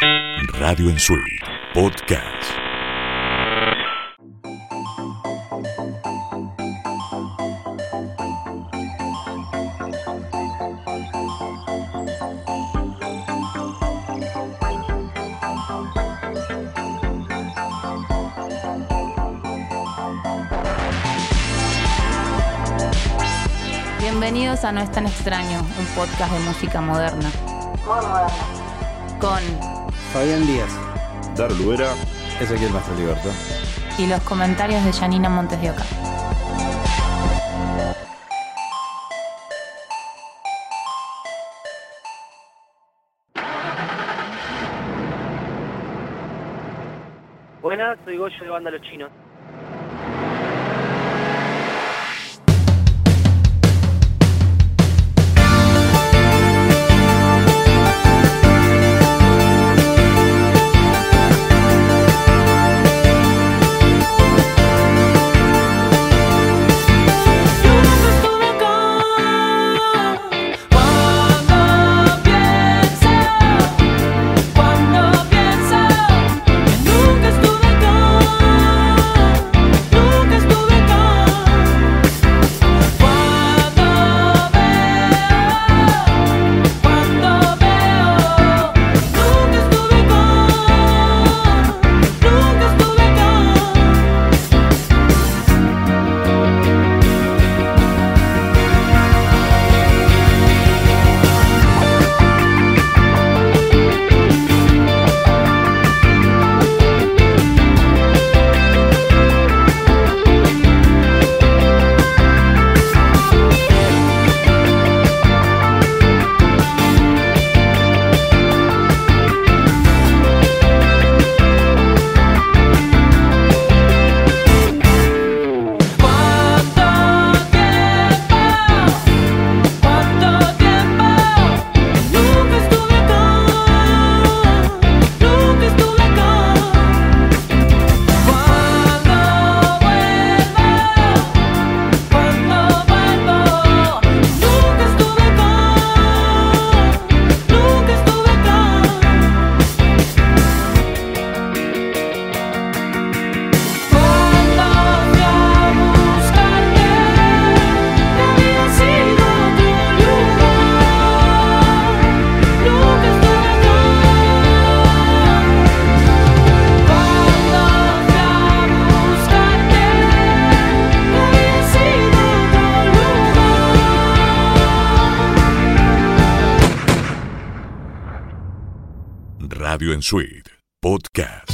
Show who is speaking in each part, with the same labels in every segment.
Speaker 1: Radio en Swing Podcast.
Speaker 2: Bienvenidos a No es tan extraño, un podcast de música moderna. Moderna. Con
Speaker 3: Fabián Díaz,
Speaker 4: Dar Luera,
Speaker 5: Ezequiel Libertad
Speaker 2: y los comentarios de Janina Montes de Oca.
Speaker 6: Buenas, soy Goyo de Banda Los Chinos.
Speaker 1: Suite Podcast.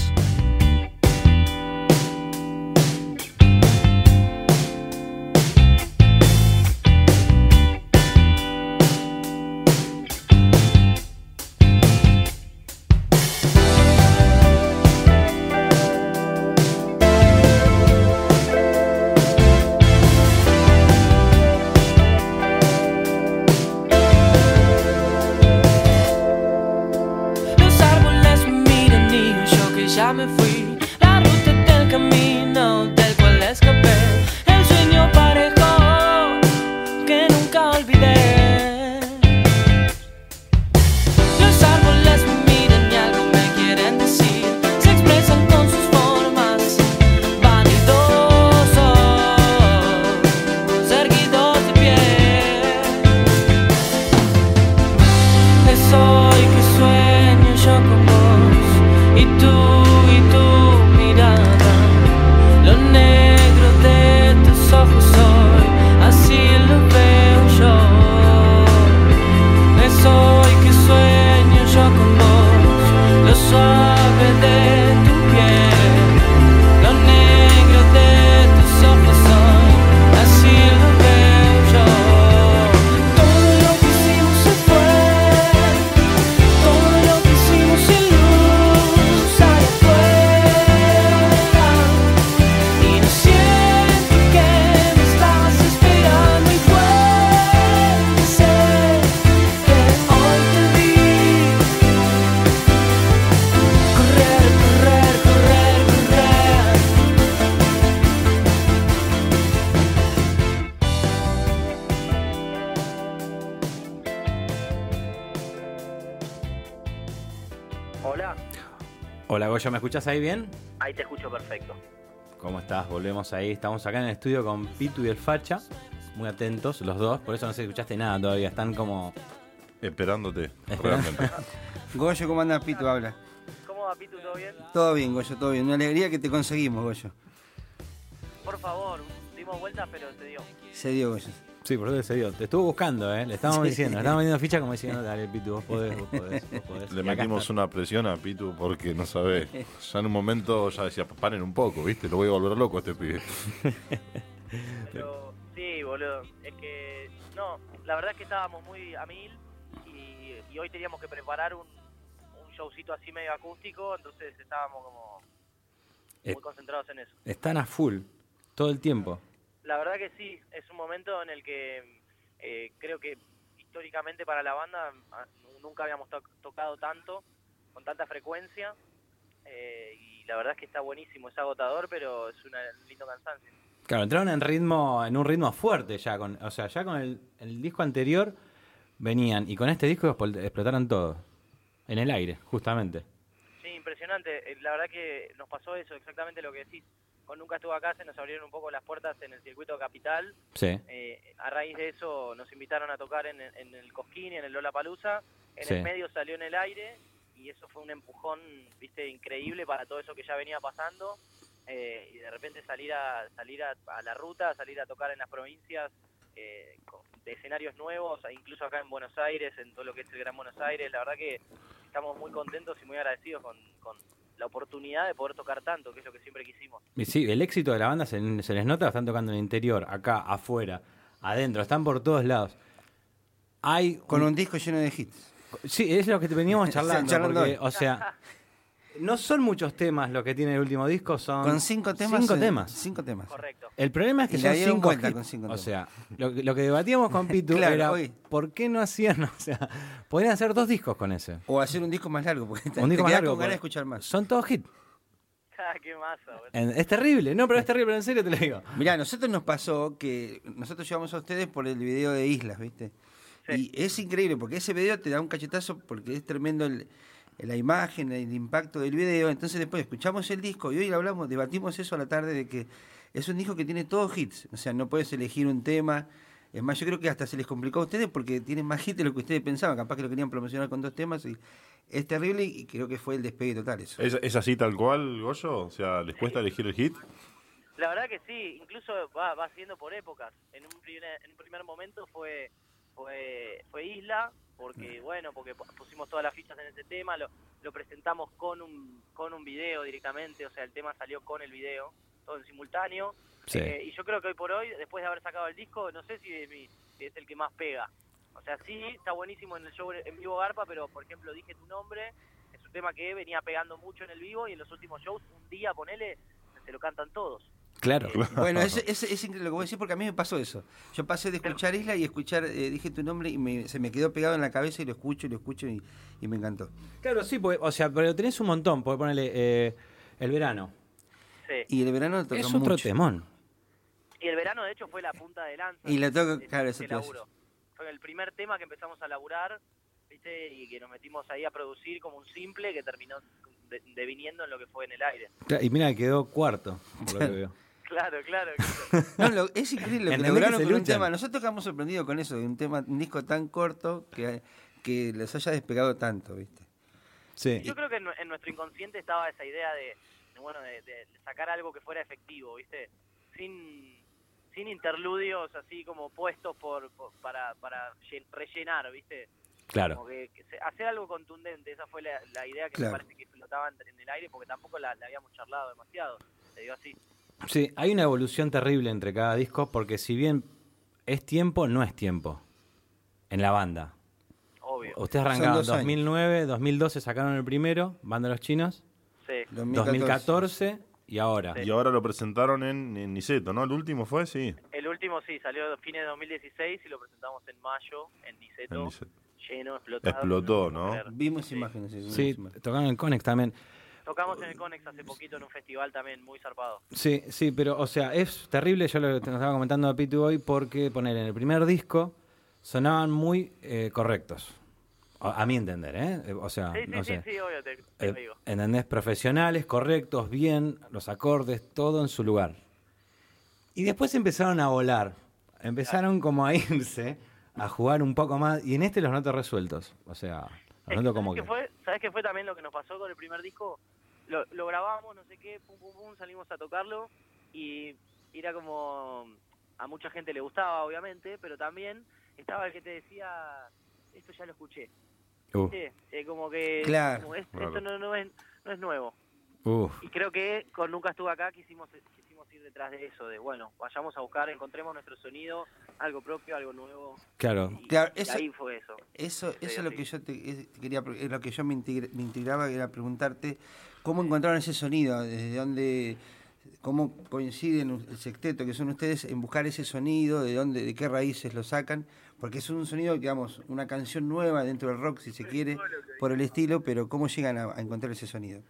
Speaker 7: Hola,
Speaker 5: Goyo, ¿me escuchás ahí bien?
Speaker 7: ahí te escucho perfecto.
Speaker 5: ¿Cómo estás? Volvemos ahí. Estamos acá en el estudio con Pitu y el Facha. Muy atentos los dos, por eso no sé si escuchaste nada todavía. Están como.
Speaker 4: Esperándote, realmente.
Speaker 3: Goyo, ¿cómo andas, Pito? Habla.
Speaker 7: ¿Cómo va, Pitu? ¿Todo bien?
Speaker 3: Todo bien, Goyo, todo bien. Una alegría que te conseguimos, Goyo.
Speaker 7: Por favor, dimos vueltas, pero te dio.
Speaker 3: Se dio, Goyo.
Speaker 5: Sí, por eso se dio. Te estuvo buscando, ¿eh? Le estábamos
Speaker 3: Sí.
Speaker 5: diciendo. Le estábamos vendiendo ficha como diciendo, dale, Pitu, vos podés, vos podés, vos podés.
Speaker 4: Le metimos una presión a Pitu porque no sabe. Ya en un momento ya decía, paren un poco, ¿viste? Lo voy a volver loco a este pibe.
Speaker 7: Pero sí, boludo. Es que, no, la verdad es que estábamos muy a mil y, y hoy teníamos que preparar un, un showcito así medio acústico, entonces estábamos como
Speaker 5: Eh.
Speaker 7: muy concentrados en eso.
Speaker 5: Están a full, todo el tiempo.
Speaker 7: La verdad que sí, es un momento en el que eh, creo que históricamente para la banda ah, nunca habíamos to- tocado tanto, con tanta frecuencia, eh, y la verdad es que está buenísimo, es agotador, pero es una- un lindo cansancio.
Speaker 5: Claro, entraron en ritmo, en un ritmo fuerte ya. Con, o sea, ya con el, el disco anterior venían y con este disco expl- explotaron todo. En el aire, justamente.
Speaker 7: Sí, impresionante, Eh, la verdad que nos pasó eso, exactamente lo que decís. Con Nunca estuvo acá se nos abrieron un poco las puertas en el circuito capital,
Speaker 5: Sí.
Speaker 7: Eh, a raíz de eso nos invitaron a tocar en, en el Cosquín y en el Lola Palusa. En
Speaker 5: Sí.
Speaker 7: el medio salió en el aire y eso fue un empujón, viste, increíble para todo eso que ya venía pasando. Eh, y de repente salir a salir a, a la ruta, salir a tocar en las provincias eh, de escenarios nuevos, e incluso acá en Buenos Aires, en todo lo que es el Gran Buenos Aires. La verdad que estamos muy contentos y muy agradecidos con, con la oportunidad de poder tocar tanto, que es lo que siempre quisimos.
Speaker 5: Sí, el éxito de la banda se, se les nota, están tocando en el interior, acá, afuera, adentro, están por todos lados. Hay
Speaker 3: Con un disco lleno de hits.
Speaker 5: Sí, es lo que te veníamos charlando,
Speaker 3: Charlando
Speaker 5: porque,
Speaker 3: hoy.
Speaker 5: o sea, no son muchos temas lo que tiene el último disco, son
Speaker 3: Con cinco temas.
Speaker 5: Cinco
Speaker 3: eh,
Speaker 5: temas.
Speaker 3: Cinco temas.
Speaker 7: Correcto.
Speaker 5: El problema es que son
Speaker 3: dieron
Speaker 5: cinco hits.
Speaker 3: con cinco
Speaker 5: O
Speaker 3: temas.
Speaker 5: sea, lo, que- lo que debatíamos con Pitu
Speaker 3: Claro,
Speaker 5: era
Speaker 3: hoy.
Speaker 5: ¿por qué no hacían? O sea, podrían hacer dos discos con ese.
Speaker 3: O hacer un disco más largo, porque te,
Speaker 5: Un disco
Speaker 3: te
Speaker 5: más largo.
Speaker 3: con ganas de escuchar más.
Speaker 5: Son todos hits.
Speaker 7: Ah, ¡Qué masa!
Speaker 5: Es terrible, no, pero es terrible, en serio te lo digo.
Speaker 3: Mirá, a nosotros nos pasó que nosotros llevamos a ustedes por el video de Islas, ¿viste?
Speaker 7: Sí.
Speaker 3: Y es increíble porque ese video te da un cachetazo porque es tremendo el- la imagen, el impacto del video. Entonces después escuchamos el disco y hoy hablamos, debatimos eso a la tarde de que es un disco que tiene todos hits. O sea, no puedes elegir un tema. Es más, yo creo que hasta se les complicó a ustedes porque tienen más hits de lo que ustedes pensaban. Capaz que lo querían promocionar con dos temas y es terrible y creo que fue el despegue total eso.
Speaker 4: ¿Es, es así tal cual, Goyo? O sea, ¿les cuesta elegir el hit?
Speaker 7: La verdad que sí, incluso va, va siendo por épocas. En un primer, en un primer momento fue, fue fue Isla, porque bueno, porque pu- pusimos todas las fichas en ese tema, lo, lo presentamos con un con un video directamente, o sea, el tema salió con el video, todo en simultáneo.
Speaker 5: Sí.
Speaker 7: Eh, y yo creo que hoy por hoy, después de haber sacado el disco, no sé si es el que más pega. O sea, sí, está buenísimo en el show en vivo Garpa, pero por ejemplo, dije tu nombre, es un tema que venía pegando mucho en el vivo y en los últimos shows, un día, ponele, se lo cantan todos.
Speaker 5: Claro.
Speaker 3: Bueno, es, es, es increíble lo que voy a decir porque a mí me pasó eso. Yo pasé de escuchar Isla y escuchar, eh, dije tu nombre y me- se me quedó pegado en la cabeza y lo escucho y lo escucho y, y me encantó.
Speaker 5: Claro, sí, porque, o sea, pero tenés un montón, porque ponerle eh, el verano.
Speaker 7: Sí.
Speaker 3: Y el verano toca
Speaker 5: Es otro
Speaker 3: mucho.
Speaker 5: temón.
Speaker 7: Y el verano, de hecho, fue la punta de lanza.
Speaker 3: Y la
Speaker 7: de
Speaker 3: claro, eso.
Speaker 7: Fue el primer tema que empezamos a laburar, ¿viste? Y que nos metimos ahí a producir como un simple que terminó de- deviniendo en lo que fue en el aire.
Speaker 5: Y mira, quedó cuarto, por lo que veo.
Speaker 7: Claro, claro. claro.
Speaker 3: No, lo- es increíble lo que lograron
Speaker 5: que
Speaker 3: con un tema. Nosotros quedamos sorprendidos con eso, de un tema, un disco tan corto que, que les haya despegado tanto, ¿viste?
Speaker 5: Sí.
Speaker 7: Yo creo que en, nue- en nuestro inconsciente estaba esa idea de, de, bueno, de, de sacar algo que fuera efectivo, ¿viste? Sin, sin interludios así como puestos por, por- para, para llen- rellenar, ¿viste?
Speaker 5: Claro.
Speaker 7: Como que, que se- hacer algo contundente, esa fue la, la idea que
Speaker 3: Claro.
Speaker 7: me parece que flotaba en, en el aire porque tampoco la, la habíamos charlado demasiado, se dio así.
Speaker 5: Sí, hay una evolución terrible entre cada disco porque si bien es tiempo, no es tiempo en la banda.
Speaker 7: Obvio.
Speaker 5: Ustedes arrancaron
Speaker 3: dos años.
Speaker 5: 2009, 2012 sacaron el primero, Banda Los Chinos,
Speaker 7: Sí.
Speaker 5: 2014 y ahora.
Speaker 7: Sí.
Speaker 4: Y ahora lo presentaron en, en Niceto, ¿no? El último fue, sí.
Speaker 7: El último sí, salió a fines de 2016 y lo presentamos en mayo en Niceto,
Speaker 4: En Niceto.
Speaker 7: lleno, explotado.
Speaker 4: Explotó, ¿no?
Speaker 3: Vimos
Speaker 7: Sí.
Speaker 3: imágenes. sí, vimos
Speaker 5: Sí,
Speaker 3: imágenes.
Speaker 5: tocaron en Conex también.
Speaker 7: Tocamos en el Conex hace poquito en un festival también muy zarpado.
Speaker 5: Sí, sí, pero o sea, es terrible, yo lo que te estaba comentando a Pitu hoy, porque poner en el primer disco sonaban muy eh, correctos. A, a mi entender, ¿eh? Eh, O sea,
Speaker 7: Sí, sí,
Speaker 5: no
Speaker 7: sí,
Speaker 5: sé.
Speaker 7: sí, obvio, te, te
Speaker 5: Eh,
Speaker 7: digo.
Speaker 5: ¿Entendés? Profesionales, correctos, bien, los acordes, todo en su lugar. Y después empezaron a volar. Empezaron como a irse, a jugar un poco más. Y en este los noto resueltos. O sea, los noto como
Speaker 7: ¿Sabes
Speaker 5: que.
Speaker 7: fue? ¿Sabes qué fue también lo que nos pasó con el primer disco? Lo, lo grabamos, no sé qué, pum, pum, pum, salimos a tocarlo y era como... A mucha gente le gustaba, obviamente, pero también estaba el que te decía, esto ya lo escuché.
Speaker 5: Uh,
Speaker 7: Sí, eh, como que
Speaker 3: Claro.
Speaker 7: como es-
Speaker 4: Claro.
Speaker 7: esto no, no, es, no es nuevo.
Speaker 5: uf.
Speaker 7: Y creo que con Nunca Estuve Acá quisimos ir detrás de eso, de bueno, vayamos a buscar, encontremos nuestro sonido, algo propio, algo nuevo.
Speaker 5: Claro.
Speaker 7: Y,
Speaker 3: Claro,
Speaker 7: y
Speaker 3: eso-
Speaker 7: ahí fue eso.
Speaker 3: Eso, eso es lo que yo te, quería, lo que yo me, integr- me integraba, era preguntarte cómo encontraron ese sonido, desde dónde, cómo coinciden el sexteto que son ustedes en buscar ese sonido, de dónde, de qué raíces lo sacan, porque es un sonido, digamos, una canción nueva dentro del rock, si se quiere, por el estilo, pero cómo llegan a, a encontrar ese sonido.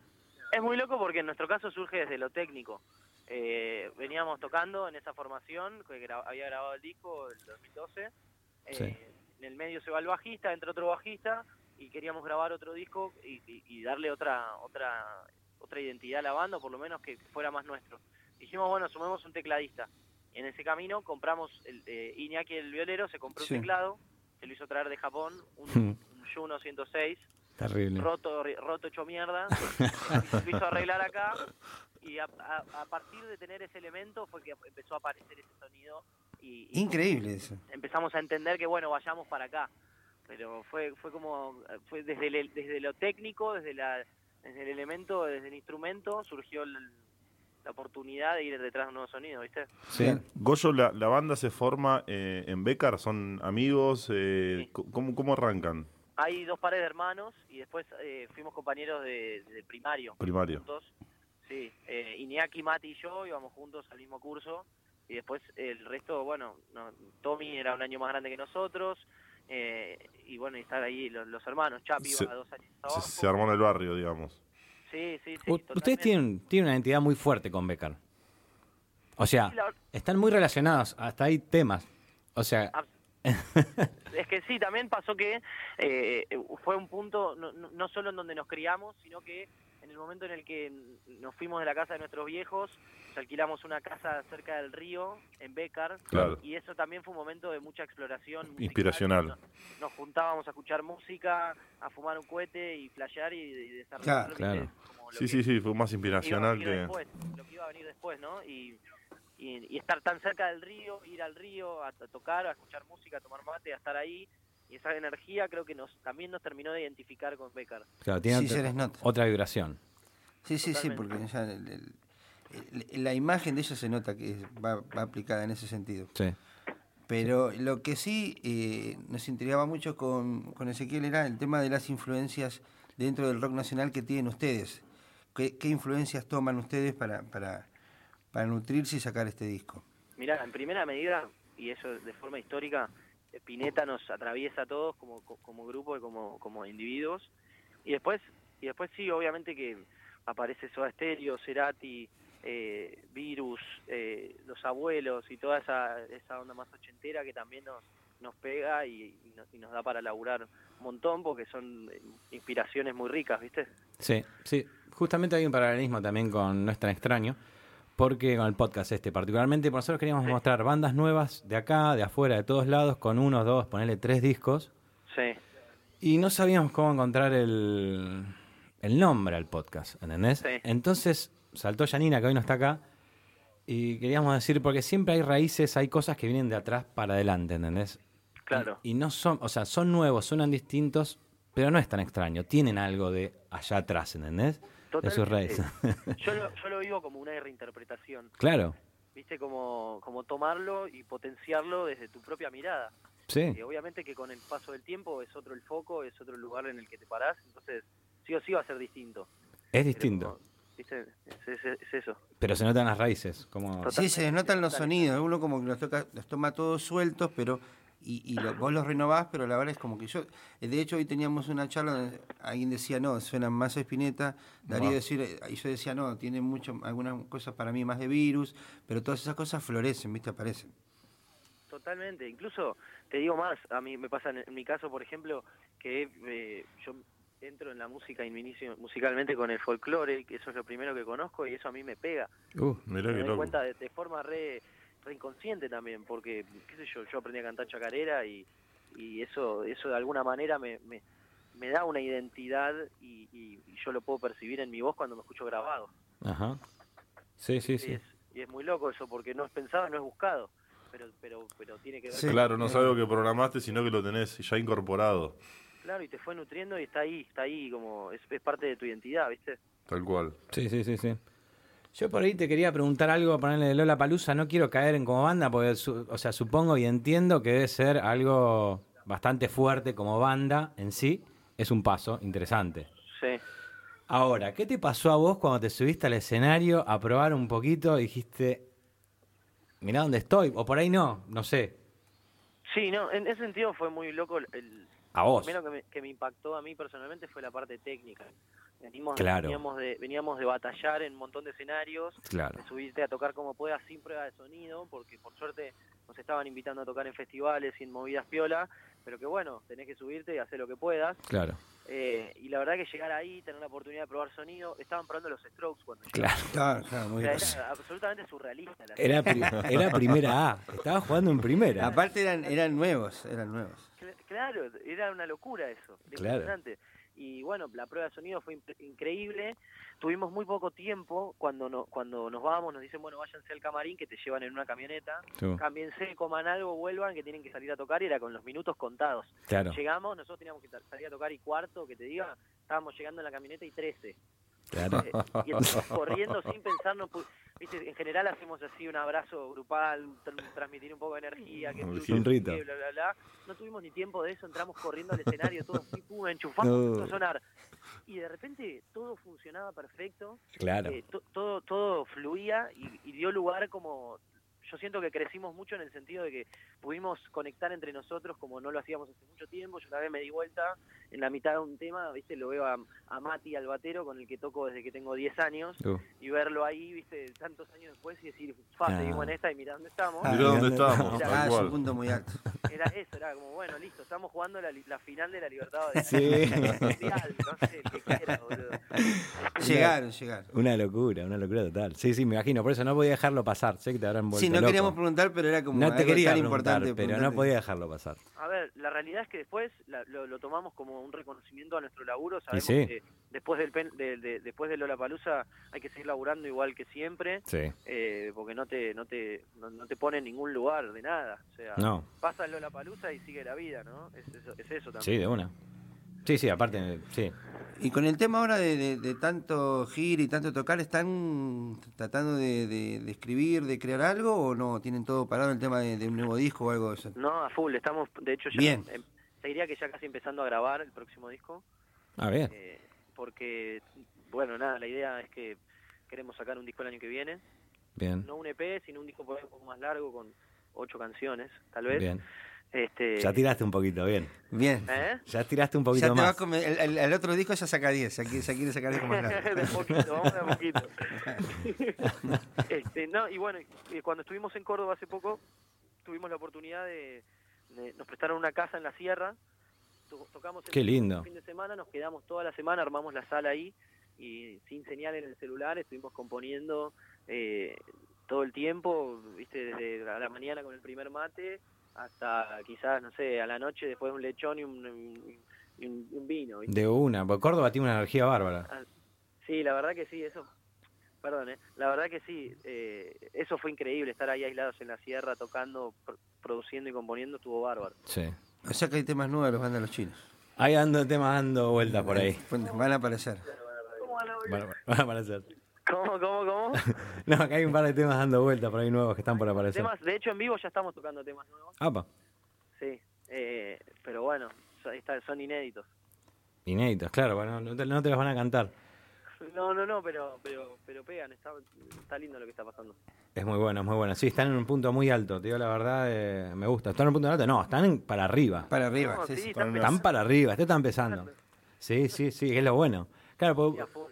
Speaker 7: Es muy loco porque en nuestro caso surge desde lo técnico. Eh, veníamos tocando en esa formación, que gra- había grabado el disco el 2012. Eh,
Speaker 5: Sí.
Speaker 7: En el medio se va el bajista, entra otro bajista y queríamos grabar otro disco y, y- y darle otra otra otra identidad a la banda, o por lo menos que fuera más nuestro. Dijimos, bueno, sumemos un tecladista. En ese camino compramos, el, eh, Iñaki el violero se compró
Speaker 3: Sí.
Speaker 7: un teclado, se lo hizo traer de Japón, un, un Juno 106,
Speaker 5: Terrible.
Speaker 7: roto, roto hecho mierda, lo hizo arreglar acá y a, a- a partir de tener ese elemento fue que empezó a aparecer ese sonido y, y
Speaker 3: Increíble eso.
Speaker 7: empezamos a entender que bueno, vayamos para acá. Pero fue fue como fue desde el- desde lo técnico, desde la desde el elemento, desde el instrumento surgió el- la oportunidad de ir detrás de un nuevo sonido, ¿viste?
Speaker 5: Sí.
Speaker 4: Goyo, la, la banda se forma eh, en Becar, son amigos, eh,
Speaker 7: Sí.
Speaker 4: ¿cómo, ¿cómo arrancan?
Speaker 7: Hay dos pares de hermanos y después eh, fuimos compañeros de, de primario.
Speaker 4: Primario.
Speaker 7: juntos. Eh, Iñaki, Mati y yo íbamos juntos al mismo curso y después el resto, bueno, no, Tommy era un año más grande que nosotros eh, y bueno, y estar ahí los, los hermanos, Chapi
Speaker 4: Se-
Speaker 7: iba dos años
Speaker 4: Se,
Speaker 7: abajo.
Speaker 4: se armó en el barrio, digamos.
Speaker 7: Sí, sí, sí.
Speaker 5: U-
Speaker 7: totalmente.
Speaker 5: Ustedes tienen, tienen una identidad muy fuerte con Becar. O sea,
Speaker 7: Sí, la-
Speaker 5: están muy relacionados. Hasta hay temas. O sea,
Speaker 7: Ah, Es que sí, también pasó que eh, fue un punto, no solo en donde nos criamos, sino que en el momento en el que nos fuimos de la casa de nuestros viejos, nos alquilamos una casa cerca del río, en Becar,
Speaker 4: Claro.
Speaker 7: y eso también fue un momento de mucha exploración. musical.
Speaker 4: Inspiracional.
Speaker 7: Nos, nos juntábamos a escuchar música, a fumar un cohete y flashear y, y desarrollar.
Speaker 3: Claro,
Speaker 5: claro.
Speaker 7: Como lo
Speaker 4: Sí,
Speaker 7: que
Speaker 4: sí, sí, fue más inspiracional que...
Speaker 7: después, lo que iba a venir después, ¿no? Y, y, y estar tan cerca del río, ir al río a, a tocar, a escuchar música, a tomar mate, a estar ahí. Y esa energía creo que nos también nos terminó de identificar con Becker.
Speaker 5: claro, tienen
Speaker 3: Sí,
Speaker 5: otra,
Speaker 3: se les nota.
Speaker 5: otra vibración.
Speaker 3: Sí, sí, sí, porque ya el- el- el- la imagen de ellos se nota que va, va aplicada en ese sentido.
Speaker 5: Sí.
Speaker 3: Pero lo que sí eh, nos intrigaba mucho con, con Ezequiel era el tema de las influencias dentro del rock nacional que tienen ustedes. ¿Qué, qué influencias toman ustedes para, para, para nutrirse y sacar este disco?
Speaker 7: Mirá, en primera medida, y eso de forma histórica, Pineta nos atraviesa a todos como, co- como grupo y como, como individuos. Y después, y después sí, obviamente que aparece Soda Stereo, Cerati, eh, Virus, eh, Los Abuelos y toda esa, esa onda más ochentera que también nos, nos pega y, y nos, y nos da para laburar un montón porque son eh, inspiraciones muy ricas, ¿viste?
Speaker 5: Sí, sí. Justamente hay un paralelismo también con No es tan extraño, porque con el podcast este particularmente, nosotros queríamos mostrar bandas nuevas de acá, de afuera, de todos lados, con uno, dos, ponerle tres discos,
Speaker 7: Sí.
Speaker 5: y no sabíamos cómo encontrar el, el nombre al podcast, ¿entendés?
Speaker 7: Sí.
Speaker 5: Entonces saltó Janina, que hoy no está acá, y queríamos decir, porque siempre hay raíces, hay cosas que vienen de atrás para adelante, ¿entendés?
Speaker 7: Claro.
Speaker 5: Y, y no son, o sea, son nuevos, suenan distintos, pero no es tan extraño, tienen algo de allá atrás, ¿entendés? De sus
Speaker 7: Totalmente.
Speaker 5: raíces.
Speaker 7: Yo lo, yo lo vivo como una reinterpretación.
Speaker 5: claro,
Speaker 7: viste como, como tomarlo y potenciarlo desde tu propia mirada
Speaker 5: sí.
Speaker 7: y obviamente que con el paso del tiempo es otro el foco es otro el lugar en el que te parás entonces sí o sí va a ser distinto
Speaker 5: Es distinto,
Speaker 7: como- viste es, es- es eso
Speaker 5: pero se notan las raíces, como...
Speaker 7: Total.
Speaker 3: Sí, se notan los sonidos. Uno como que los, toca, los toma todos sueltos, pero y, y lo- vos los renovás, pero la verdad es como que yo... eh, De hecho, hoy teníamos una charla donde alguien decía, no, suenan más a Spinetta. Darío decir, eh, y yo decía, no, tiene mucho, algunas cosas para mí más de virus, pero todas esas cosas florecen, ¿viste? Aparecen.
Speaker 7: totalmente incluso te digo más a mí me pasa en, en mi caso por ejemplo que he maestro en la música y mi inicio musicalmente con el folclore, que eso es lo primero que conozco y eso a mí me pega.
Speaker 5: Uh,
Speaker 4: Mirá
Speaker 7: me doy cuenta de, de forma re, re inconsciente también, porque, qué sé yo, yo aprendí a cantar chacarera y, y eso eso de alguna manera me, me, me da una identidad y, y- y yo lo puedo percibir en mi voz cuando me escucho grabado.
Speaker 5: ajá. Sí, sí,
Speaker 7: Y
Speaker 5: sí.
Speaker 7: es, y es muy loco eso, porque no es pensado, no es buscado, pero pero pero tiene que ver
Speaker 3: Sí.
Speaker 7: con-
Speaker 4: Claro, no es algo que programaste, sino que lo tenés ya incorporado.
Speaker 7: Claro, y te fue nutriendo y está ahí, está ahí, como es, es parte de tu identidad, ¿viste?
Speaker 4: Tal cual.
Speaker 5: Sí, sí, sí, sí. Yo por ahí te quería preguntar algo, ponerle de Lola Palusa. No quiero caer en como banda, porque, su- o sea, supongo y entiendo que debe ser algo bastante fuerte como banda en sí. Es un paso interesante.
Speaker 7: Sí.
Speaker 5: Ahora, ¿qué te pasó a vos cuando te subiste al escenario a probar un poquito y dijiste, mirá dónde estoy? O por ahí no, no sé.
Speaker 7: Sí, no, en ese sentido fue muy loco el,
Speaker 5: A vos.
Speaker 7: primero que me, que me impactó a mí personalmente fue la parte técnica. Venimos,
Speaker 5: Claro.
Speaker 7: veníamos, de, veníamos de batallar en un montón de escenarios,
Speaker 5: Claro.
Speaker 7: de subirte a tocar como puedas sin prueba de sonido, porque por suerte nos estaban invitando a tocar en festivales y en movidas piola, pero que bueno, tenés que subirte y hacer lo que puedas.
Speaker 5: Claro,
Speaker 7: Eh, y la verdad que llegar ahí, tener la oportunidad de probar sonido, estaban probando los Strokes cuando
Speaker 5: claro.
Speaker 3: Claro, claro,
Speaker 7: O
Speaker 3: muy
Speaker 7: sea,
Speaker 3: bien.
Speaker 7: era absolutamente surrealista. La
Speaker 5: Era, pri- era primera A. Estaba jugando en primera.
Speaker 3: Aparte eran, eran nuevos, eran nuevos.
Speaker 7: Cl- Claro, era una locura eso,
Speaker 5: Claro.
Speaker 7: impresionante. Y bueno, la prueba de sonido fue increíble. Tuvimos muy poco tiempo cuando no, cuando nos vamos, nos dicen, bueno, váyanse al camarín que te llevan en una camioneta,
Speaker 5: Tú,
Speaker 7: cámbiense, coman algo, vuelvan, que tienen que salir a tocar y era con los minutos contados.
Speaker 5: Claro,
Speaker 7: Llegamos, nosotros teníamos que salir a tocar y cuarto, que te diga, estábamos llegando en la camioneta y 13.
Speaker 5: claro.
Speaker 7: Eh, y corriendo sin pensar, no viste, en general hacemos así un abrazo grupal, tr- transmitir un poco de energía, que que bla, bla, bla. No tuvimos ni tiempo de eso, entramos corriendo al escenario, todos así, pum, enchufamos,
Speaker 5: No.
Speaker 7: a sonar. Y de repente todo funcionaba perfecto,
Speaker 5: Claro.
Speaker 7: eh, to- todo, todo fluía y, y dio lugar como... Yo siento que crecimos mucho en el sentido de que pudimos conectar entre nosotros como no lo hacíamos hace mucho tiempo. Yo una vez me di vuelta en la mitad de un tema, viste, lo veo a, a Mati, al batero, con el que toco desde que tengo 10 años
Speaker 5: Tú.
Speaker 7: y verlo ahí, viste, tantos años después y decir, fa,
Speaker 5: Ah.
Speaker 7: seguimos en esta y mirá dónde estamos.
Speaker 3: Ah,
Speaker 4: Mirá dónde
Speaker 5: mirá,
Speaker 4: estamos,
Speaker 7: mirá,
Speaker 3: Ah,
Speaker 4: tal
Speaker 3: es un punto muy alto.
Speaker 7: Era eso, era como, bueno, listo, estamos jugando la, li- la final de la Libertadores.
Speaker 5: Sí.
Speaker 7: No sé, boludo.
Speaker 3: Llegaron, llegaron.
Speaker 5: Una locura, una locura total. Sí, sí, me imagino. Por eso no podía dejarlo pasar. Sé que te habrán vuelto
Speaker 3: Sí, no
Speaker 5: loco.
Speaker 3: queríamos preguntar, pero era como
Speaker 5: No te
Speaker 3: algo
Speaker 5: quería
Speaker 3: tan importante.
Speaker 5: pero no podía dejarlo pasar.
Speaker 7: A ver, la realidad es que después la- lo, lo tomamos como un reconocimiento a nuestro laburo. Sabemos
Speaker 5: sí.
Speaker 7: que después del pen, de, de- después de Lollapalooza hay que seguir laburando igual que siempre,
Speaker 5: Sí.
Speaker 7: eh, porque no te no te no, no te pone en ningún lugar de nada. O sea,
Speaker 5: No.
Speaker 7: pasa Lollapalooza y sigue la vida, ¿no? Es eso, es eso también.
Speaker 5: Sí, de una. Sí, sí, aparte, sí.
Speaker 3: Y con el tema ahora de, de- de tanto gir y tanto tocar, ¿están tratando de, de- de escribir, de crear algo o no? ¿Tienen todo parado el tema de, de un nuevo disco o algo de eso?
Speaker 7: No, a full. Estamos, de hecho, ya
Speaker 3: Bien.
Speaker 7: te diría que ya casi empezando a grabar el próximo disco.
Speaker 5: Ah, bien.
Speaker 7: eh, porque, bueno, nada, la idea es que queremos sacar un disco el año que viene.
Speaker 5: Bien.
Speaker 7: No un EP, sino un disco por ahí un poco más largo con ocho canciones, tal vez.
Speaker 5: Bien.
Speaker 7: Este,
Speaker 5: Ya tiraste un poquito, bien.
Speaker 3: Bien.
Speaker 7: ¿Eh?
Speaker 5: Ya tiraste un
Speaker 3: Ya
Speaker 5: poquito
Speaker 3: te vas
Speaker 5: más.
Speaker 3: con el, el- el otro disco ya saca 10, ya quiere, ya quiere sacar disco más largo.
Speaker 7: de a poquito, vamos de a poquito. este, no, y bueno, y cuando estuvimos en Córdoba hace poco, tuvimos la oportunidad de, de- nos prestaron una casa en la sierra, to- tocamos el
Speaker 5: Qué lindo.
Speaker 7: fin de semana, nos quedamos toda la semana, armamos la sala ahí y sin señal en el celular estuvimos componiendo eh, todo el tiempo, viste, desde a la mañana con el primer mate hasta quizás, no sé, a la noche después de un lechón y un, y un- y un vino. ¿viste?
Speaker 5: De una. Porque Córdoba tiene una energía bárbara.
Speaker 7: Sí, la verdad que sí, eso. Perdón, ¿eh? la verdad que sí, eh, eso fue increíble, estar ahí aislados en la sierra tocando, pr- produciendo y componiendo, estuvo bárbaro.
Speaker 5: Sí.
Speaker 3: O sea que hay temas nuevos de los bandas de los chinos.
Speaker 5: Ahí ando temas dando vueltas por ahí.
Speaker 3: Van a aparecer.
Speaker 5: Van a- van a aparecer.
Speaker 7: ¿Cómo, cómo, cómo?
Speaker 5: No, acá hay un par de temas dando vueltas por ahí nuevos que están por aparecer.
Speaker 7: temas, de hecho, en vivo ya estamos tocando temas nuevos,
Speaker 5: Apa.
Speaker 7: sí, eh, pero bueno, son, inéditos.
Speaker 5: Inéditos, claro, bueno, no te, no te los van a cantar.
Speaker 7: No, no, no, pero pero pero pegan, está, está lindo lo que está pasando.
Speaker 5: Es muy bueno, es muy bueno. Sí, están en un punto muy alto, te digo la verdad, eh, me gusta. ¿Están en un punto alto? No, están en- para arriba.
Speaker 3: Para arriba.
Speaker 7: No,
Speaker 3: sí,
Speaker 7: sí,
Speaker 3: sí.
Speaker 7: están
Speaker 5: Están para arriba, este está empezando. Sí, sí, sí, es lo bueno. Claro, porque
Speaker 7: full.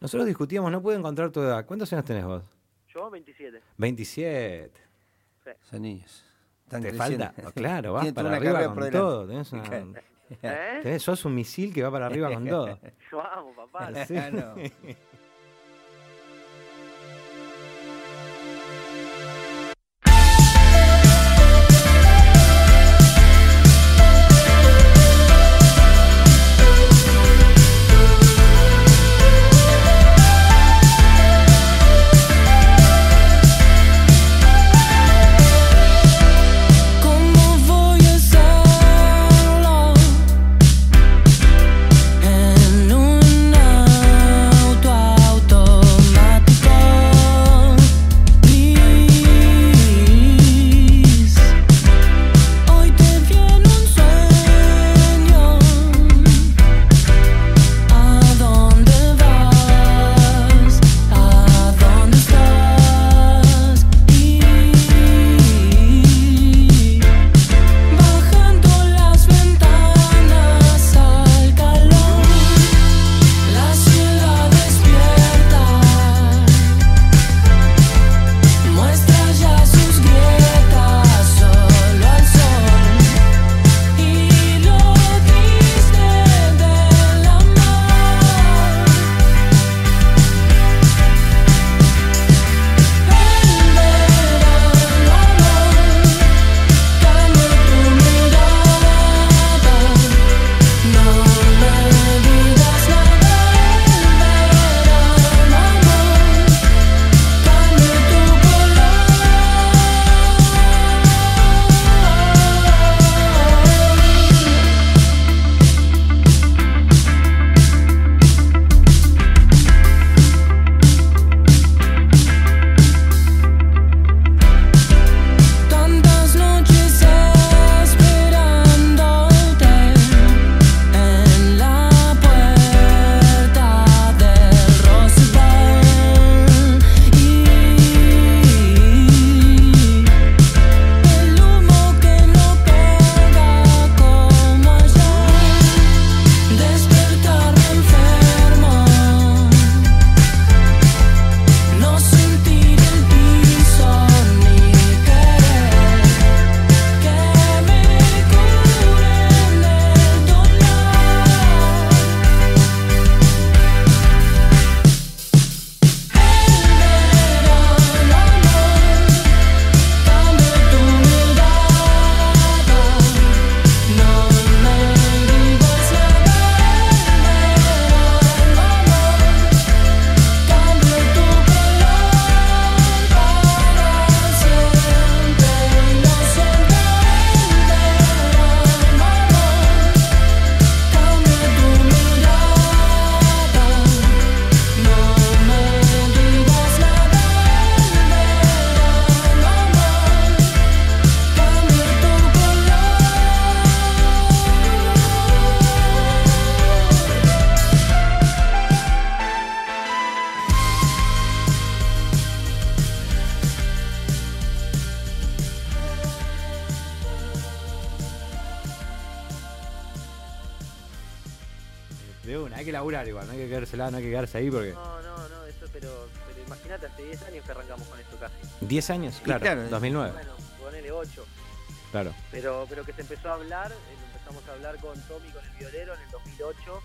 Speaker 5: Nosotros discutíamos, no puedo encontrar tu edad. ¿Cuántos años tenés vos?
Speaker 7: Yo 27.
Speaker 5: 27.
Speaker 3: Son niños. Están
Speaker 5: Te
Speaker 3: creciendo.
Speaker 5: falta, claro, vas para arriba con
Speaker 3: por
Speaker 5: todo. tenés una-
Speaker 7: ¿Eh?
Speaker 6: Tenés- sos un misil que va para arriba con todo.
Speaker 7: Vamos, papá.
Speaker 6: Sí. Igual, no hay que quedársela, no hay que quedarse ahí porque.
Speaker 7: No, no, no, eso, pero, pero imagínate, hace 10 años que arrancamos con esto casi.
Speaker 6: 10 años, claro,
Speaker 3: claro,
Speaker 6: 2009,
Speaker 7: Bueno, ponele 8.
Speaker 6: claro.
Speaker 7: Pero, pero que se empezó a hablar, eh, empezamos a hablar con Tommy, con el violero en el 2008,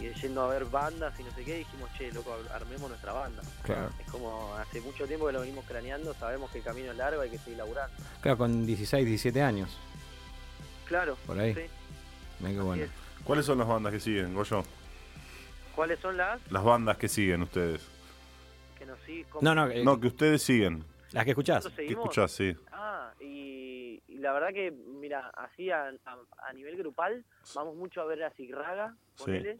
Speaker 7: y yendo a ver bandas y no sé qué, dijimos, che, loco, armemos nuestra banda.
Speaker 6: Claro.
Speaker 7: Es como hace mucho tiempo que lo venimos craneando, sabemos que el camino es largo, hay que seguir laburando.
Speaker 6: Claro, con 16, 17 años.
Speaker 7: Claro.
Speaker 6: Por ahí.
Speaker 7: sí,
Speaker 6: Mira qué bueno.
Speaker 7: es.
Speaker 4: ¿Cuáles son las bandas que siguen, Goyo?
Speaker 7: ¿Cuáles son las
Speaker 4: Las bandas que siguen ustedes.
Speaker 7: que nos siguen? ¿Cómo
Speaker 6: No, no, eh,
Speaker 4: No, que ustedes siguen.
Speaker 6: las que escuchás.
Speaker 7: nosotros
Speaker 4: ¿Qué
Speaker 7: seguimos?
Speaker 4: escuchás? Sí.
Speaker 7: Ah, y, y la verdad que, mira, así a, a- a nivel grupal, vamos mucho a ver a Sigraga,
Speaker 4: Sí.
Speaker 7: ponele,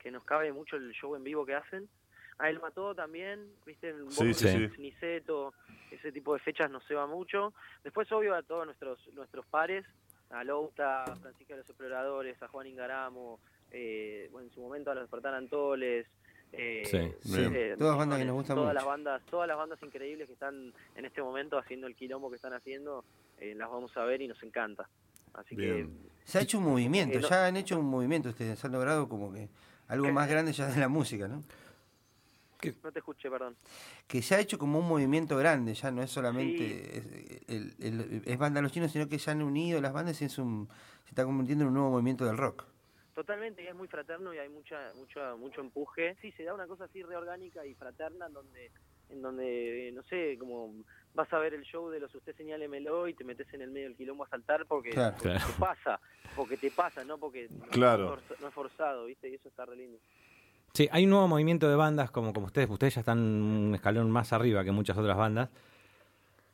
Speaker 7: que nos cabe mucho el show en vivo que hacen. A El Mató también, viste,
Speaker 4: Sí,
Speaker 6: sí,
Speaker 4: sí.
Speaker 7: Niceto, ese tipo de fechas nos se va mucho. Después, obvio, a todos nuestros nuestros pares, a Louta, a Francisca de los Exploradores, a Juan Ingaramo, eh, bueno, en su momento a los Despertar Antoles. Eh,
Speaker 6: Sí,
Speaker 7: eh,
Speaker 3: Todas bandas que nos gustan
Speaker 7: todas
Speaker 3: mucho.
Speaker 7: las bandas todas las bandas increíbles que están en este momento haciendo el quilombo que están haciendo eh, las vamos a ver y nos encanta así
Speaker 4: Bien.
Speaker 3: Se ha hecho un movimiento,
Speaker 7: Eh, no-
Speaker 3: ya han hecho un movimiento ustedes, han logrado como que algo más grande ya de la música, ¿no?
Speaker 7: No te escuché, perdón.
Speaker 3: que se ha hecho como un movimiento grande, ya no es solamente es, el- el- es banda los chinos, sino que se han unido las bandas y es un, se está convirtiendo en un nuevo movimiento del rock.
Speaker 7: Totalmente, y es muy fraterno y hay mucha, mucha, mucho empuje. Sí, se da una cosa así reorgánica y fraterna en donde, en donde, no sé, como vas a ver el show de los Usted Señálemelo y te metes en el medio del quilombo a saltar porque,
Speaker 3: Claro.
Speaker 7: porque te pasa, porque te pasa, no porque no-
Speaker 4: Claro.
Speaker 7: no, es forza- no es forzado, ¿viste? Y eso está re lindo.
Speaker 5: Sí, hay un nuevo movimiento de bandas como, como ustedes. Ustedes ya están un escalón más arriba que muchas otras bandas,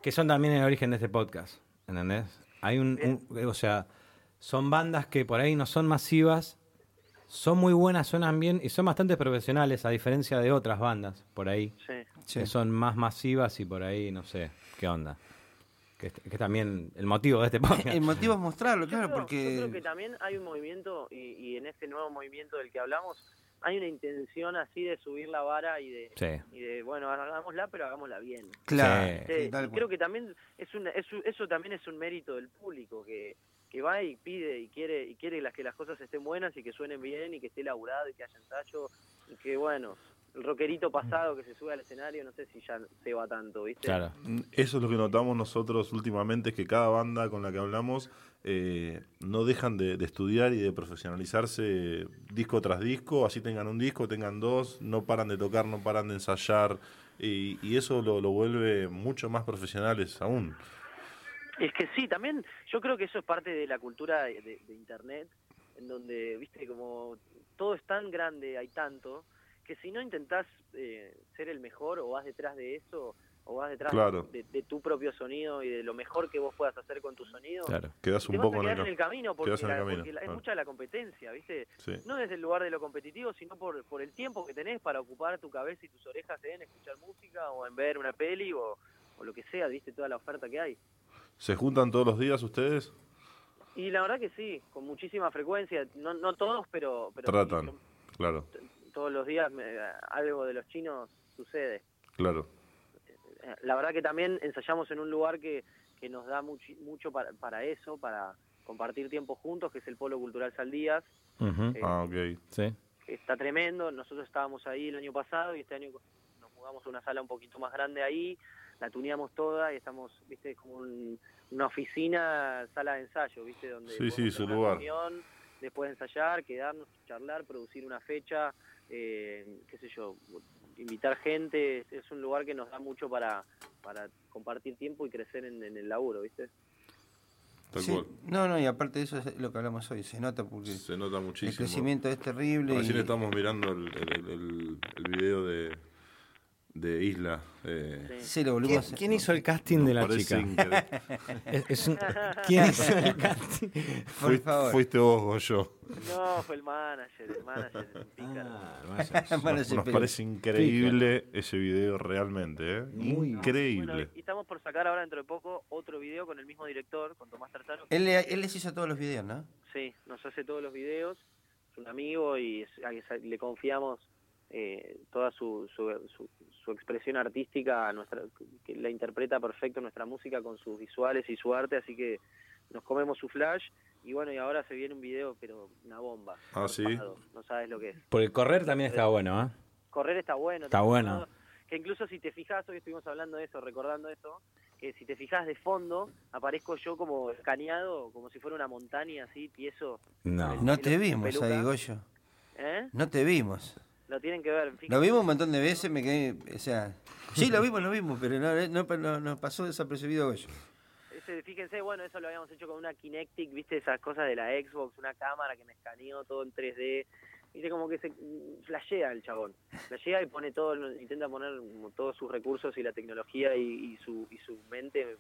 Speaker 5: que son también el origen de este podcast. ¿Entendés? Hay un, un- o sea, son bandas que por ahí no son masivas, son muy buenas, suenan bien y son bastante profesionales, a diferencia de otras bandas por ahí,
Speaker 7: Sí.
Speaker 3: Sí.
Speaker 5: que son más masivas y por ahí no sé qué onda. Que, también el motivo de este podcast.
Speaker 3: El motivo es mostrarlo,
Speaker 7: Yo
Speaker 3: claro,
Speaker 7: creo-
Speaker 3: porque...
Speaker 7: Yo creo que también hay un movimiento, y, y en este nuevo movimiento del que hablamos, hay una intención así de subir la vara y de,
Speaker 5: Sí.
Speaker 7: y de bueno, hagámosla, pero hagámosla bien.
Speaker 3: Claro,
Speaker 5: Sí.
Speaker 7: Sí,
Speaker 3: sí, tal
Speaker 7: y
Speaker 3: cual.
Speaker 7: creo que también es un, es eso también es un mérito del público que, que va y pide y quiere y quiere las que las cosas estén buenas y que suenen bien y que esté elaborado y que haya ensayo y que bueno el rockerito pasado que se sube al escenario no sé si ya se va tanto viste
Speaker 5: Claro.
Speaker 4: Eso es lo que notamos nosotros últimamente, es que cada banda con la que hablamos eh, no dejan de, de estudiar y de profesionalizarse disco tras disco, así tengan un disco, tengan dos, no paran de tocar, no paran de ensayar, y, y eso lo, lo vuelve mucho más profesionales aún.
Speaker 7: Es que sí, también yo creo que eso es parte de la cultura de, de- de Internet, en donde, viste, como todo es tan grande, hay tanto, que si no intentás eh, ser el mejor o vas detrás de eso, o vas detrás
Speaker 4: Claro.
Speaker 7: de, de tu propio sonido y de lo mejor que vos puedas hacer con tu sonido,
Speaker 5: Claro.
Speaker 4: Quedas
Speaker 7: te
Speaker 4: un
Speaker 7: a
Speaker 4: poco en el,
Speaker 7: en el camino porque,
Speaker 4: quedás en el
Speaker 7: la-
Speaker 4: camino,
Speaker 7: porque la- es mucha la competencia, ¿viste?
Speaker 4: Sí.
Speaker 7: No desde el lugar de lo competitivo, sino por, por el tiempo que tenés para ocupar tu cabeza y tus orejas en escuchar música o en ver una peli o, o lo que sea, ¿viste? Toda la oferta que hay.
Speaker 4: ¿Se juntan todos los días ustedes?
Speaker 7: Y la verdad que sí, con muchísima frecuencia, no, no todos, pero, pero sí,
Speaker 4: Tratan,
Speaker 7: yo-
Speaker 4: claro,
Speaker 7: todos los días me- algo de los chinos sucede.
Speaker 4: claro.
Speaker 7: La verdad que también ensayamos en un lugar que, que nos da muchi- mucho para, para eso, para compartir tiempo juntos, que es el Polo Cultural Saldías. Eh,
Speaker 4: Ah, ok.
Speaker 5: Sí.
Speaker 7: está tremendo. Nosotros estábamos ahí el año pasado y este año nos mudamos a una sala un poquito más grande ahí, la tuneamos toda y estamos, viste, como un- una oficina, sala de ensayo, viste, donde
Speaker 4: Sí, sí, su lugar.
Speaker 7: reunión, después de ensayar, quedarnos, charlar, producir una fecha, eh, qué sé yo, invitar gente. Es, es un lugar que nos da mucho para, para compartir tiempo y crecer en, en el laburo, viste.
Speaker 4: Tal
Speaker 3: Sí,
Speaker 4: cual.
Speaker 3: no, no, y aparte de eso es lo que hablamos hoy, se nota porque
Speaker 4: Se nota
Speaker 3: el
Speaker 4: muchísimo.
Speaker 3: crecimiento es terrible.
Speaker 4: Recién
Speaker 3: y-
Speaker 4: estamos mirando el, el, el- el video de, de Isla. eh,
Speaker 7: Sí.
Speaker 3: Sí, lo
Speaker 5: ¿Quién,
Speaker 3: volvimos a-
Speaker 5: quién hizo el casting de la chica?
Speaker 4: increíble.
Speaker 5: Es- es un- ¿Quién hizo el casting?
Speaker 3: Por
Speaker 4: Fuiste-
Speaker 3: favor.
Speaker 4: Fuiste vos o yo.
Speaker 7: No, fue el manager, el.
Speaker 5: Ah,
Speaker 4: Nos, parece increíble ese video realmente, ¿eh?
Speaker 5: Muy-
Speaker 4: Increíble.
Speaker 7: Bueno, y estamos por sacar ahora dentro de poco otro video con el mismo director, con Tomás Tarzano.
Speaker 3: Él, le- él les hizo todos los videos, ¿no?
Speaker 7: Sí, nos hace todos los videos, es un amigo y es- a que sa- le confiamos eh, toda su, su, su- su expresión artística, nuestra, que la interpreta perfecto nuestra música con sus visuales y su arte, así que nos comemos su flash y bueno, y ahora se viene un video, pero una bomba.
Speaker 4: Ah, ¿sí?
Speaker 7: No sabes lo que es.
Speaker 5: Porque correr también está bueno, ¿eh?
Speaker 7: Correr está bueno.
Speaker 5: Está bueno.
Speaker 7: todo- Que incluso si te fijas, hoy estuvimos hablando de eso, recordando eso, que si te fijas de fondo, aparezco yo como escaneado, como si fuera una montaña así, tieso.
Speaker 5: No.
Speaker 3: No te vimos ahí, Goyo.
Speaker 7: ¿Eh?
Speaker 3: No te vimos.
Speaker 7: Lo tienen que ver.
Speaker 3: Lo vimos un montón de veces, me quedé, o sea, sí, lo vimos, lo vimos, pero no, no, no- nos pasó desapercibido Goyo.
Speaker 7: Ese, fíjense, bueno, eso lo habíamos hecho con una Kinectic, viste, esas cosas de la Xbox, una cámara que me escaneó todo en 3D. Viste, como que se flashea el chabón. Flashea y pone todo, intenta poner todos sus recursos y la tecnología y, y su, y su mente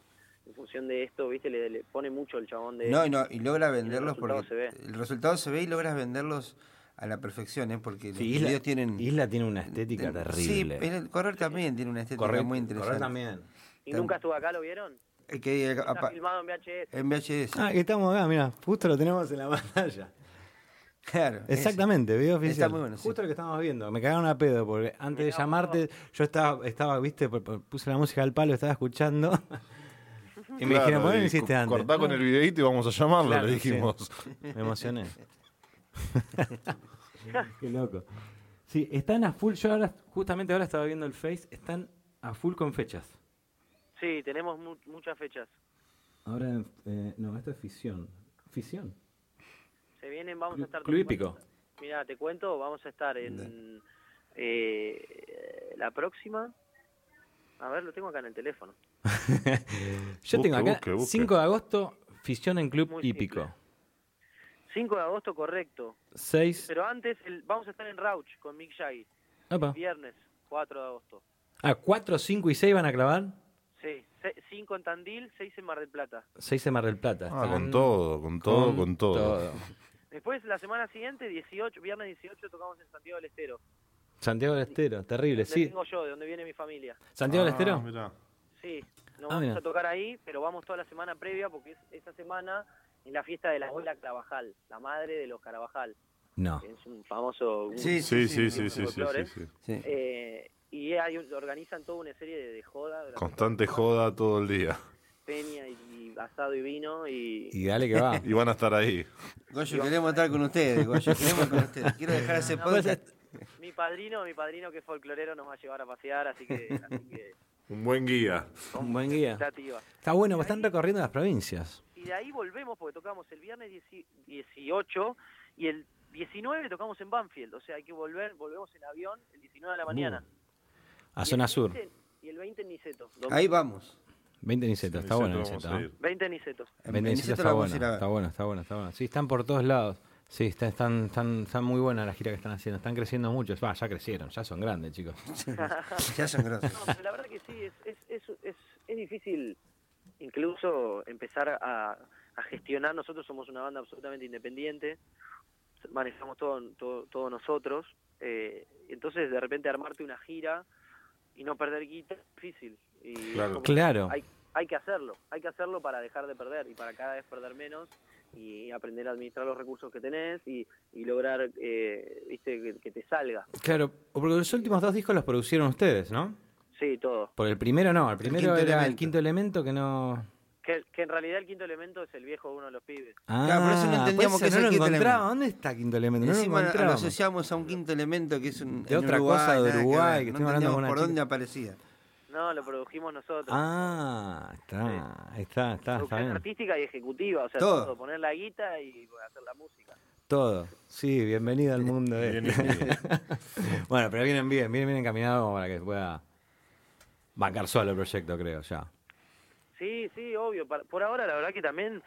Speaker 7: en función de esto, viste, le, le pone mucho el chabón de...
Speaker 3: No, y, no, y logra venderlos
Speaker 7: resultado
Speaker 3: porque
Speaker 7: se ve.
Speaker 3: el resultado se ve y logras venderlos a la perfección, ¿eh? Porque los
Speaker 5: Sí, Isla,
Speaker 3: videos tienen...
Speaker 5: Isla tiene una estética terrible.
Speaker 3: Sí, el correr también tiene una estética
Speaker 5: correr,
Speaker 3: muy interesante.
Speaker 5: correr también.
Speaker 7: ¿Y nunca estuvo acá, lo vieron?
Speaker 3: El que,
Speaker 7: Está
Speaker 3: apa-
Speaker 7: filmado en VHS.
Speaker 3: en VHS.
Speaker 5: Ah, que estamos acá, mira, justo lo tenemos en la pantalla.
Speaker 3: claro. es-
Speaker 5: Exactamente, video
Speaker 3: está
Speaker 5: oficial.
Speaker 3: muy bueno, sí.
Speaker 5: Justo lo que estábamos viendo. Me cagaron a pedo porque antes de llamarte, yo estaba, estaba viste, puse la música al palo, estaba escuchando. y me
Speaker 4: Claro,
Speaker 5: dijeron, ¿por qué no hiciste antes?
Speaker 4: Cortá con el videíto y vamos a llamarlo,
Speaker 5: Claro,
Speaker 4: le
Speaker 5: sí.
Speaker 4: dijimos.
Speaker 5: Me emocioné. Qué loco. Sí, están a full. Yo ahora, justamente ahora estaba viendo el Face, están a full con fechas.
Speaker 7: Sí, tenemos mu- muchas fechas.
Speaker 5: Ahora, eh, no, esto es Fisión. ¿Fisión?
Speaker 7: Se vienen, vamos
Speaker 5: Clu-
Speaker 7: a estar...
Speaker 5: Club Hípico.
Speaker 7: Mira, te cuento, vamos a estar en eh, la próxima. A ver, lo tengo acá en el teléfono.
Speaker 5: Yo tengo acá
Speaker 4: busque, busque.
Speaker 5: 5 de agosto, Fisión en Club
Speaker 7: Muy
Speaker 5: Hípico.
Speaker 7: simple. 5 de agosto, correcto.
Speaker 5: 6.
Speaker 7: Pero antes el- vamos a estar en Rauch con Mick Jagger.
Speaker 5: Opa.
Speaker 7: Viernes, 4 de agosto.
Speaker 5: Ah, 4, 5 y 6 van a clavar.
Speaker 7: Sí, 5 en Tandil, 6 en Mar del Plata.
Speaker 5: 6 en Mar del Plata.
Speaker 4: Ah, con todo, con todo, con todo.
Speaker 7: Después, la semana siguiente, 18, viernes 18, tocamos en Santiago del Estero.
Speaker 5: Santiago del Estero, terrible,
Speaker 7: Donde
Speaker 5: sí.
Speaker 7: vengo yo, de donde viene mi familia.
Speaker 5: Santiago del
Speaker 4: Ah,
Speaker 5: Estero.
Speaker 4: mirá.
Speaker 7: Sí, no
Speaker 5: Ah,
Speaker 7: vamos
Speaker 5: mira.
Speaker 7: a tocar ahí, pero vamos toda la semana previa porque es esa semana en la fiesta de la abuela Carabajal, la madre de los Carabajal,
Speaker 5: No.
Speaker 7: es un famoso...
Speaker 3: Sí,
Speaker 4: Sí,
Speaker 3: sí,
Speaker 4: sí, sí, sí, sí, sí,
Speaker 7: folclore.
Speaker 4: sí.
Speaker 3: Sí.
Speaker 7: Eh, y hay, organizan toda una serie de, de joda. durante
Speaker 4: Constante joda todo el día.
Speaker 7: Peña y, y asado y vino y...
Speaker 5: Y dale que va.
Speaker 4: Y van a estar ahí.
Speaker 3: Goyo, queremos estar con ustedes, Goyo, queremos con ustedes. Quiero dejar ese
Speaker 7: No,
Speaker 3: podcast.
Speaker 7: Mi padrino, mi padrino que es folclorero nos va a llevar a pasear, así que... Así que
Speaker 4: Un buen guía.
Speaker 5: Un buen guía. Está bueno, están recorriendo las provincias.
Speaker 7: De ahí volvemos porque tocamos el viernes 10 18 y el 19 tocamos en Banfield. O sea, hay que volver, volvemos en avión el 19 de la mañana.
Speaker 5: A
Speaker 7: Y
Speaker 5: zona sur.
Speaker 7: 20 Y el 20 en Niceto. domingo.
Speaker 3: Ahí vamos.
Speaker 5: 20 Niceto, está bueno Niceto.
Speaker 4: a
Speaker 5: ¿no?
Speaker 4: ir.
Speaker 7: 20 en Niceto.
Speaker 3: En
Speaker 5: 20
Speaker 3: en
Speaker 5: Niceto
Speaker 3: Niceto
Speaker 5: está bueno, está bueno, está bueno, está bueno. Sí, están por todos lados. Sí, están, están, están, están muy buenas las giras que están haciendo. Están creciendo mucho. Va, ya crecieron, ya son grandes, chicos.
Speaker 3: Ya son.
Speaker 7: No, pero la verdad que sí, es, es, es, es, es difícil incluso empezar a, a gestionar. Nosotros somos una banda absolutamente independiente, manejamos todo, todo, todo nosotros. eh, entonces, de repente, armarte una gira y no perder guita es difícil. Y
Speaker 4: Claro.
Speaker 7: como-
Speaker 5: Claro.
Speaker 7: Hay, hay que hacerlo, hay que hacerlo para dejar de perder y para cada vez perder menos y aprender a administrar los recursos que tenés y, y lograr, eh, viste, que, que te salga.
Speaker 5: Claro, porque los últimos dos discos los producieron ustedes, ¿no?
Speaker 7: Sí, todo.
Speaker 5: Porque el primero no, el primero
Speaker 3: quinto
Speaker 5: era el quinto elemento que no.
Speaker 7: Que, que en realidad el quinto elemento es el viejo de uno de los pibes.
Speaker 5: Ah,
Speaker 3: Claro, por eso no entendíamos que
Speaker 5: eso
Speaker 3: es el
Speaker 5: no lo
Speaker 3: quinto
Speaker 5: encontraba.
Speaker 3: elemento.
Speaker 5: ¿Dónde está quinto elemento? No lo
Speaker 3: Encima lo
Speaker 5: encontramos.
Speaker 3: asociamos a un quinto elemento que es un,
Speaker 5: De otra
Speaker 3: Uruguay,
Speaker 5: cosa, de
Speaker 3: que
Speaker 5: Uruguay,
Speaker 3: ver.
Speaker 5: que
Speaker 3: no
Speaker 5: hablando con una
Speaker 3: por
Speaker 5: chica.
Speaker 3: dónde aparecía.
Speaker 7: No, lo produjimos nosotros.
Speaker 5: Ah, está, ahí está, está, está
Speaker 7: Producción
Speaker 5: bien.
Speaker 7: artística y ejecutiva, o sea,
Speaker 3: Todo.
Speaker 7: todo. poner la guita y hacer la música.
Speaker 5: Todo. Sí, bienvenido al mundo
Speaker 4: bien.
Speaker 5: bueno, pero vienen bien, vienen bien encaminados para que pueda bancar solo el proyecto, creo, ya.
Speaker 7: Sí, sí, obvio. Por ahora, la verdad que también,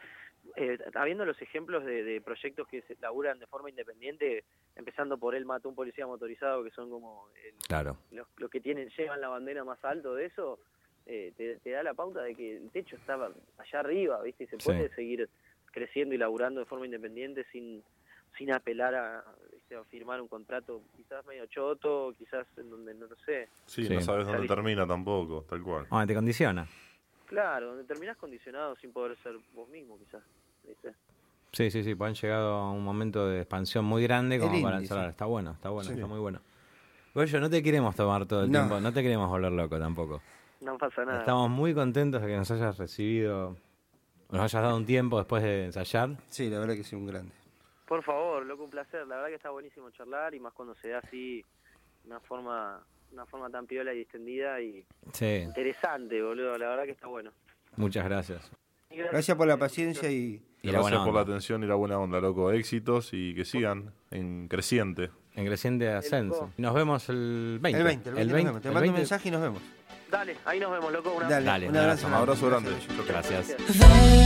Speaker 7: eh, habiendo los ejemplos de, de proyectos que se laburan de forma independiente, empezando por él mató un policía motorizado, que son como el-
Speaker 5: Claro.
Speaker 7: los, los que tienen llevan la bandera más alto de eso, eh, te, te da la pauta de que el techo estaba allá arriba, ¿viste? Y se
Speaker 5: Sí.
Speaker 7: puede seguir creciendo y laburando de forma independiente sin sin apelar a, ¿viste? a firmar un contrato quizás medio choto, quizás en donde no lo sé.
Speaker 4: Sí,
Speaker 5: Sí.
Speaker 4: no sabes dónde termina tampoco, tal cual.
Speaker 5: Ah, te condiciona.
Speaker 7: Claro, donde terminás condicionado sin poder ser vos mismo quizás. ¿viste?
Speaker 5: Sí, sí, sí, pues han llegado a un momento de expansión muy grande como
Speaker 3: El
Speaker 5: para
Speaker 3: índice.
Speaker 5: encerrar. Está bueno, está bueno,
Speaker 3: Sí.
Speaker 5: está muy bueno. Goyo, no te queremos tomar todo el
Speaker 3: No.
Speaker 5: tiempo, no te queremos volver loco tampoco.
Speaker 7: No pasa nada.
Speaker 5: Estamos muy contentos de que nos hayas recibido, nos hayas dado un tiempo después de ensayar.
Speaker 3: Sí, la verdad que sí, un grande.
Speaker 7: Por favor, loco, un placer. La verdad que está buenísimo charlar y más cuando se da así una forma una forma tan piola y distendida y
Speaker 5: Sí,
Speaker 7: interesante, boludo. La verdad que está bueno.
Speaker 5: muchas gracias.
Speaker 3: Gracias por la paciencia y
Speaker 5: Y la
Speaker 4: Gracias
Speaker 5: buena
Speaker 4: por la
Speaker 5: onda.
Speaker 4: atención y la buena onda, loco. Éxitos y que sigan en creciente.
Speaker 5: En creciente ascenso. Nos vemos el 20.
Speaker 3: el 20. El 20, nos vemos. Te mando un
Speaker 5: 20.
Speaker 3: mensaje y nos vemos.
Speaker 7: Dale, ahí nos vemos, loco. Una
Speaker 3: Dale,
Speaker 5: Dale,
Speaker 3: un abrazo.
Speaker 4: Un abrazo grande.
Speaker 5: Gracias.
Speaker 8: Desperté